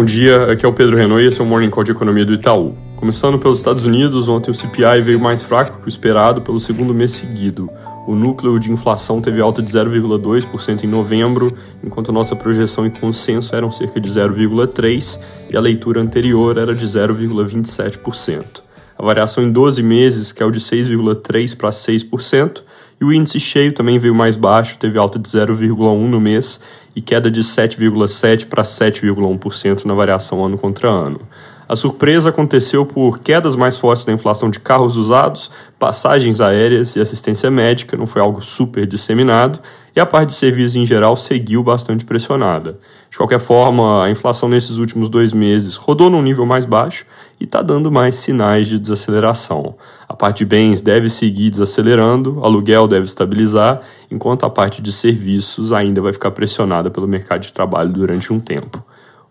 Bom dia, aqui é o Pedro Renault e esse é o Morning Call de Economia do Itaú. Começando pelos Estados Unidos, ontem o CPI veio mais fraco que o esperado pelo segundo mês seguido. O núcleo de inflação teve alta de 0,2% em novembro, enquanto nossa projeção e consenso eram cerca de 0,3% e a leitura anterior era de 0,27%. A variação em 12 meses caiu de 6,3% para 6%, e o índice cheio também veio mais baixo, teve alta de 0,1% no mês e queda de 7,7% para 7,1% na variação ano contra ano. A surpresa aconteceu por quedas mais fortes da inflação de carros usados, passagens aéreas e assistência médica, não foi algo super disseminado, e a parte de serviços em geral seguiu bastante pressionada. De qualquer forma, a inflação nesses últimos dois meses rodou num nível mais baixo e está dando mais sinais de desaceleração. A parte de bens deve seguir desacelerando, aluguel deve estabilizar, enquanto a parte de serviços ainda vai ficar pressionada pelo mercado de trabalho durante um tempo.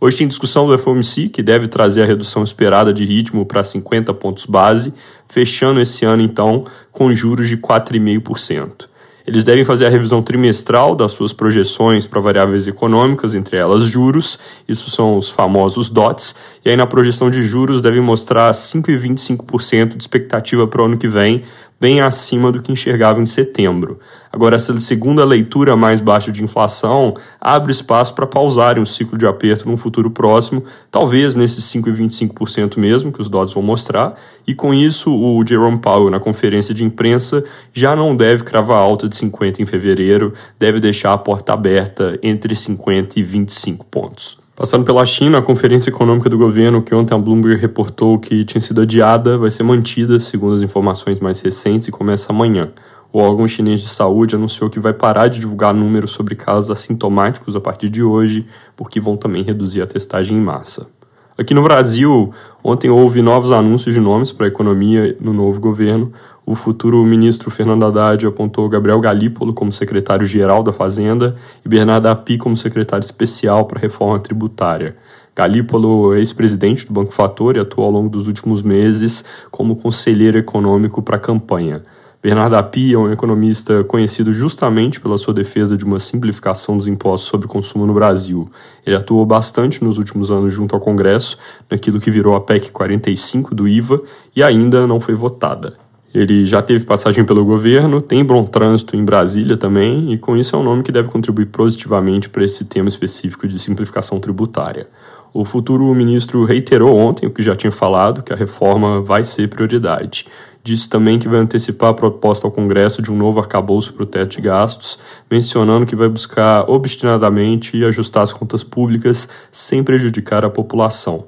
Hoje tem discussão do FOMC, que deve trazer a redução esperada de ritmo para 50 pontos base, fechando esse ano então com juros de 4,5%. Eles devem fazer a revisão trimestral das suas projeções para variáveis econômicas, entre elas juros, isso são os famosos DOTs, e aí na projeção de juros devem mostrar 5,25% de expectativa para o ano que vem, bem acima do que enxergava em setembro. Agora, essa segunda leitura mais baixa de inflação abre espaço para pausarem um ciclo de aperto num futuro próximo, talvez nesses 5,25% mesmo, que os dados vão mostrar, e com isso o Jerome Powell, na conferência de imprensa, já não deve cravar alta de 50 em fevereiro, deve deixar a porta aberta entre 50 e 25 pontos. Passando pela China, a conferência econômica do governo, que ontem a Bloomberg reportou que tinha sido adiada, vai ser mantida, segundo as informações mais recentes, e começa amanhã. O órgão chinês de saúde anunciou que vai parar de divulgar números sobre casos assintomáticos a partir de hoje, porque vão também reduzir a testagem em massa. Aqui no Brasil, ontem houve novos anúncios de nomes para a economia no novo governo. O futuro ministro Fernando Haddad apontou Gabriel Galípolo como secretário-geral da Fazenda e Bernardo Api como secretário especial para a reforma tributária. Galípolo é ex-presidente do Banco Fator e atuou ao longo dos últimos meses como conselheiro econômico para a campanha. Bernardo Api é um economista conhecido justamente pela sua defesa de uma simplificação dos impostos sobre consumo no Brasil. Ele atuou bastante nos últimos anos junto ao Congresso, naquilo que virou a PEC 45 do IVA e ainda não foi votada. Ele já teve passagem pelo governo, tem bom trânsito em Brasília também, e com isso é um nome que deve contribuir positivamente para esse tema específico de simplificação tributária. O futuro ministro reiterou ontem o que já tinha falado, que a reforma vai ser prioridade. Disse também que vai antecipar a proposta ao Congresso de um novo arcabouço para o teto de gastos, mencionando que vai buscar obstinadamente ajustar as contas públicas sem prejudicar a população.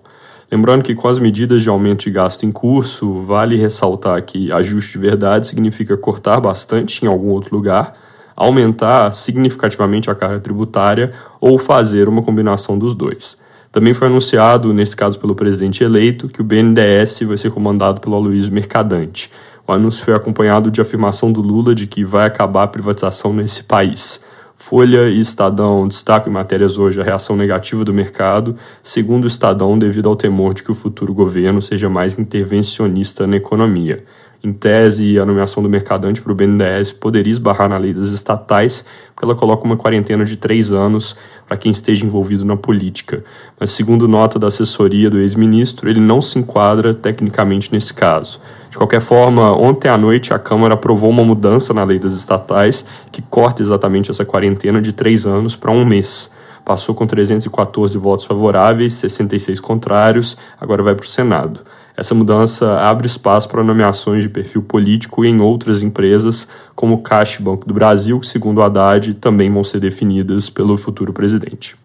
Lembrando que com as medidas de aumento de gasto em curso, vale ressaltar que ajuste de verdade significa cortar bastante em algum outro lugar, aumentar significativamente a carga tributária ou fazer uma combinação dos dois. Também foi anunciado, nesse caso pelo presidente eleito, que o BNDES vai ser comandado pelo Aloysio Mercadante. O anúncio foi acompanhado de afirmação do Lula de que vai acabar a privatização nesse país. Folha e Estadão destacam em matérias hoje a reação negativa do mercado, segundo o Estadão, devido ao temor de que o futuro governo seja mais intervencionista na economia. Em tese, a nomeação do mercadante para o BNDES poderia esbarrar na lei das estatais, porque ela coloca uma quarentena de três anos para quem esteja envolvido na política. Mas, segundo nota da assessoria do ex-ministro, ele não se enquadra tecnicamente nesse caso. De qualquer forma, ontem à noite a Câmara aprovou uma mudança na lei das estatais que corta exatamente essa quarentena de três anos para um mês passou com 314 votos favoráveis, 66 contrários, agora vai para o Senado. Essa mudança abre espaço para nomeações de perfil político em outras empresas, como Caixa e Banco do Brasil, que, segundo Haddad, também vão ser definidas pelo futuro presidente.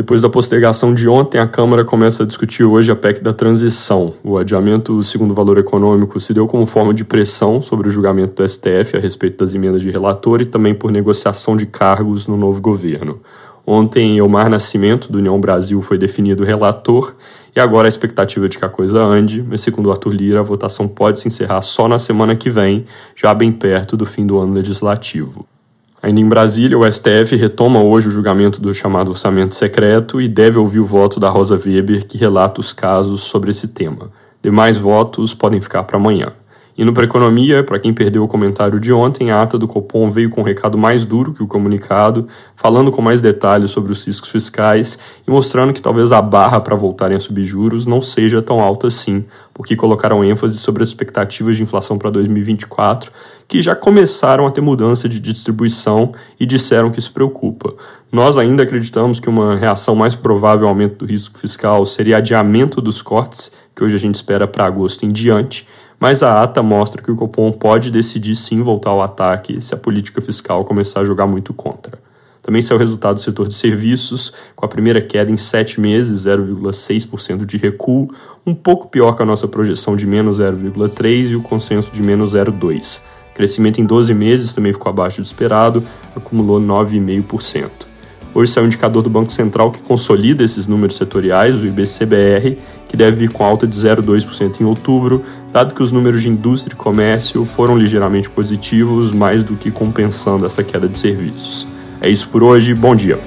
Depois da postergação de ontem, a Câmara começa a discutir hoje a PEC da transição. O adiamento, segundo o valor econômico, se deu como forma de pressão sobre o julgamento do STF a respeito das emendas de relator e também por negociação de cargos no novo governo. Ontem, Elmar Nascimento, do União Brasil, foi definido relator e agora a expectativa de que a coisa ande, mas segundo Arthur Lira, a votação pode se encerrar só na semana que vem, já bem perto do fim do ano legislativo. Ainda em Brasília, o STF retoma hoje o julgamento do chamado orçamento secreto e deve ouvir o voto da Rosa Weber, que relata os casos sobre esse tema. Demais votos podem ficar para amanhã. Indo para a economia, para quem perdeu o comentário de ontem, a ata do Copom veio com um recado mais duro que o comunicado, falando com mais detalhes sobre os riscos fiscais e mostrando que talvez a barra para voltarem a subir juros não seja tão alta assim, porque colocaram ênfase sobre as expectativas de inflação para 2024, que já começaram a ter mudança de distribuição e disseram que isso preocupa. Nós ainda acreditamos que uma reação mais provável ao aumento do risco fiscal seria adiamento dos cortes, que hoje a gente espera para agosto em diante, mas a ata mostra que o Copom pode decidir sim voltar ao ataque se a política fiscal começar a jogar muito contra. Também saiu o resultado do setor de serviços, com a primeira queda em sete meses, 0,6% de recuo, um pouco pior que a nossa projeção de menos 0,3% e o consenso de menos 0,2%. Crescimento em 12 meses também ficou abaixo do esperado, acumulou 9,5%. Hoje saiu um indicador do Banco Central que consolida esses números setoriais, o IBCBR, que deve vir com alta de 0,2% em outubro, dado que os números de indústria e comércio foram ligeiramente positivos, mais do que compensando essa queda de serviços. É isso por hoje, bom dia.